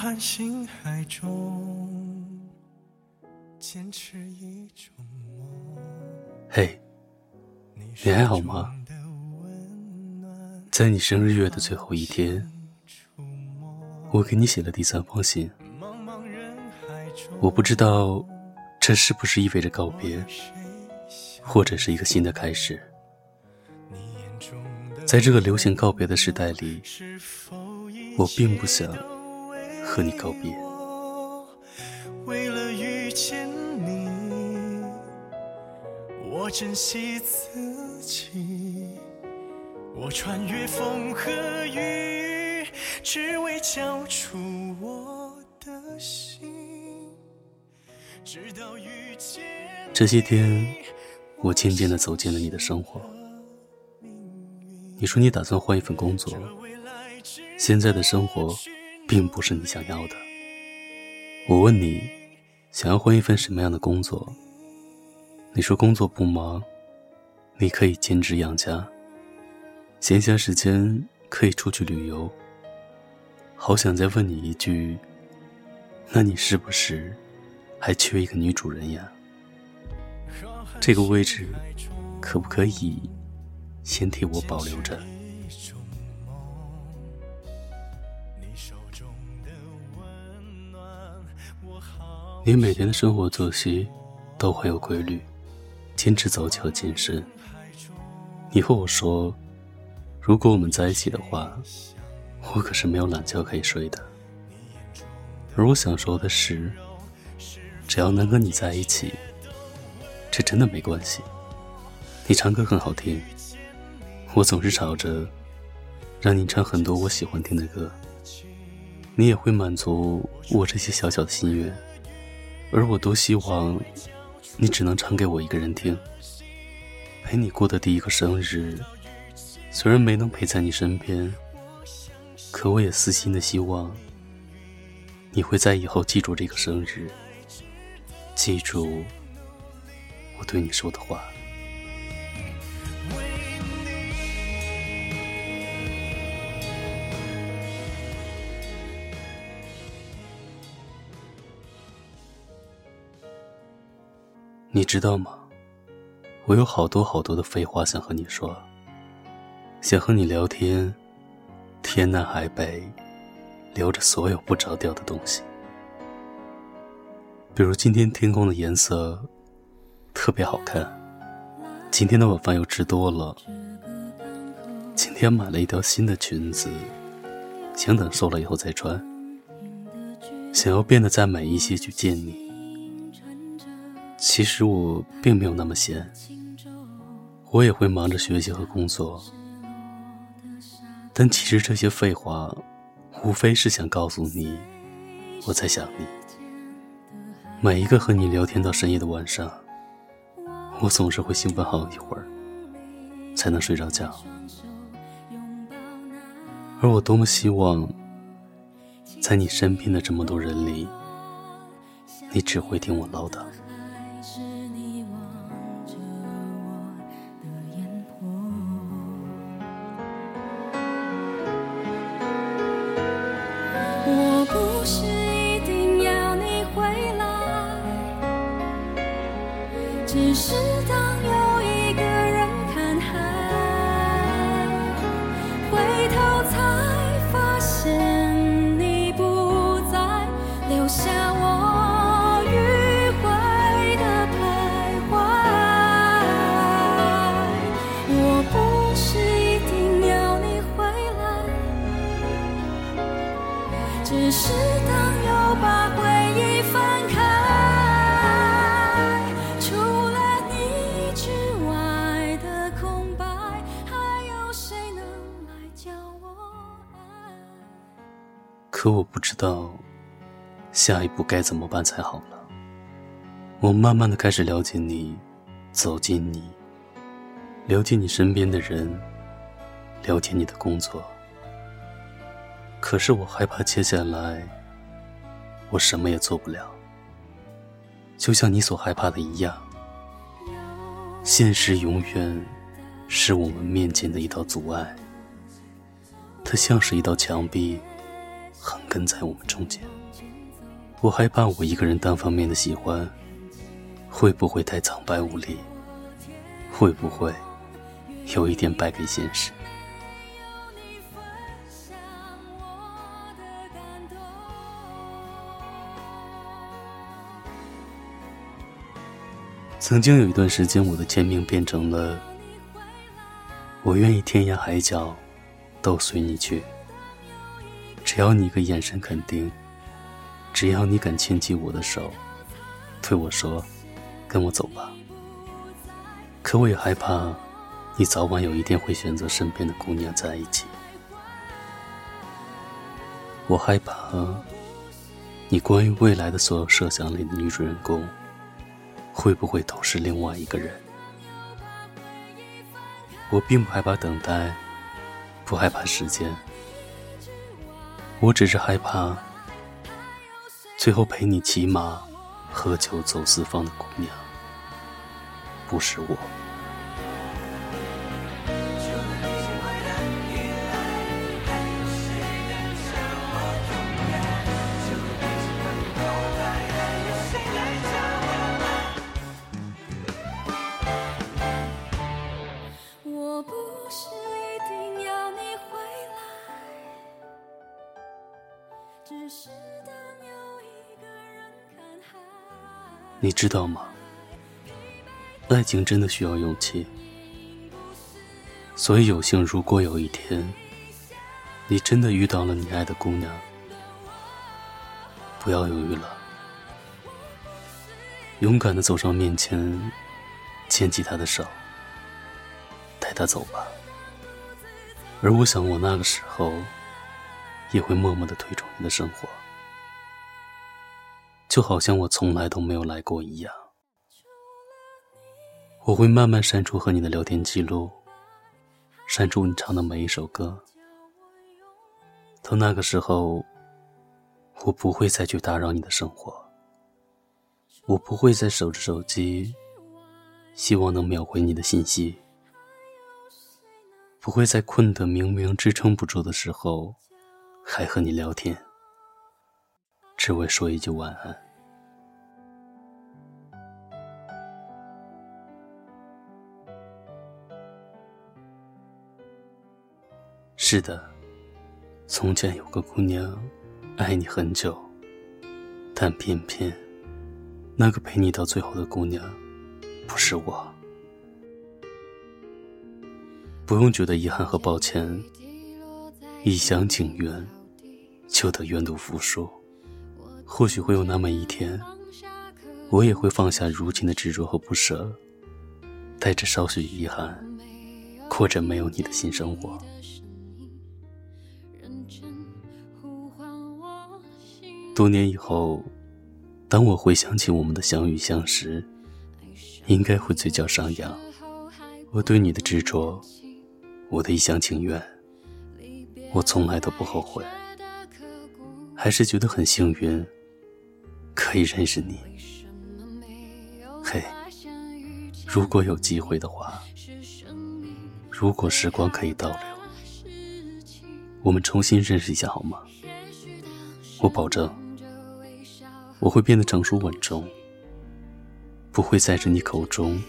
含心海中，坚持一种梦。嘿，你还好吗？在你生日月的最后一天，我给你写了第三封信。我不知道这是不是意味着告别，或者是一个新的开始。在这个流行告别的时代里，我并不想和你告别。为了遇见你，我珍惜自己，我穿越风和雨，只为交出我的心。直到遇见这些天，我渐渐地走进了你的生活。你说你打算换一份工作，现在的生活并不是你想要的。我问你，想要换一份什么样的工作？你说工作不忙，你可以兼职养家，闲暇时间可以出去旅游。好想再问你一句，那你是不是还缺一个女主人呀？这个位置可不可以？先替我保留着。你每天的生活作息都很有规律，坚持早起和健身。你和我说，如果我们在一起的话，我可是没有懒觉可以睡的。而我想说的是，只要能和你在一起，这真的没关系。你唱歌很好听。我总是吵着让你唱很多我喜欢听的歌，你也会满足我这些小小的心愿，而我多希望你只能唱给我一个人听。陪你过的第一个生日，虽然没能陪在你身边，可我也私心的希望你会在以后记住这个生日，记住我对你说的话。你知道吗？我有好多好多的废话想和你说，想和你聊天，天南海北，聊着所有不着调的东西。比如今天天空的颜色特别好看，今天的晚饭又吃多了，今天买了一条新的裙子，想等瘦了以后再穿，想要变得再美一些去见你。其实我并没有那么闲，我也会忙着学习和工作。但其实这些废话，无非是想告诉你，我在想你。每一个和你聊天到深夜的晚上，我总是会兴奋好一会儿，才能睡着觉。而我多么希望，在你身边的这么多人里，你只会听我唠叨。只是不知道下一步该怎么办才好了。我慢慢的开始了解你，走进你，了解你身边的人，了解你的工作。可是我害怕接下来我什么也做不了，就像你所害怕的一样，现实永远是我们面前的一道阻碍，它像是一道墙壁。横亘在我们中间。我害怕我一个人单方面的喜欢，会不会太苍白无力？会不会有一点败给现实？曾经有一段时间，我的签名变成了“我愿意天涯海角都随你去”，只要你一个眼神肯定，只要你敢牵起我的手，对我说：“跟我走吧。”可我也害怕，你早晚有一天会选择身边的姑娘在一起。我害怕，你关于未来的所有设想里的女主人公。会不会都是另外一个人？我并不害怕等待，不害怕时间，我只是害怕最后陪你骑马、喝酒、走四方的姑娘，不是我。你知道吗？爱情真的需要勇气，所以有幸，如果有一天你真的遇到了你爱的姑娘，不要犹豫了，勇敢的走上面前，牵起她的手，带她走吧。而我想，我那个时候也会默默的推崇你的生活。就好像我从来都没有来过一样，我会慢慢删除和你的聊天记录，删除你唱的每一首歌。到那个时候，我不会再去打扰你的生活，我不会再守着手机，希望能秒回你的信息，不会在困得明明支撑不住的时候，还和你聊天。只为说一句晚安。是的，从前有个姑娘，爱你很久，但偏偏那个陪你到最后的姑娘，不是我。不用觉得遗憾和抱歉，一厢情愿，就得愿赌服输。或许会有那么一天，我也会放下如今的执着和不舍，带着少许遗憾，过着没有你的新生活。多年以后，当我回想起我们的相遇相识，应该会嘴角上扬。我对你的执着，我的一厢情愿，我从来都不后悔，还是觉得很幸运。可以认识你，嘿，如果有机会的话，如果时光可以倒流，我们重新认识一下好吗？我保证，我会变得成熟稳重，不会再是你口中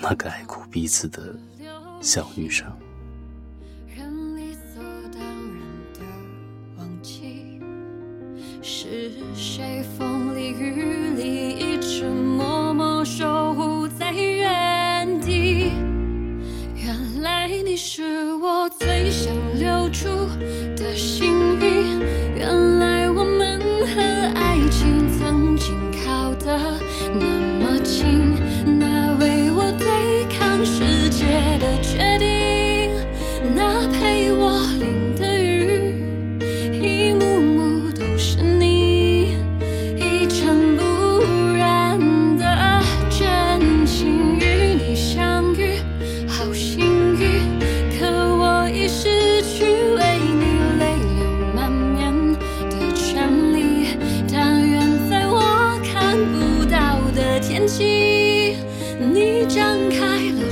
那个爱哭彼此的小女生。风你张开了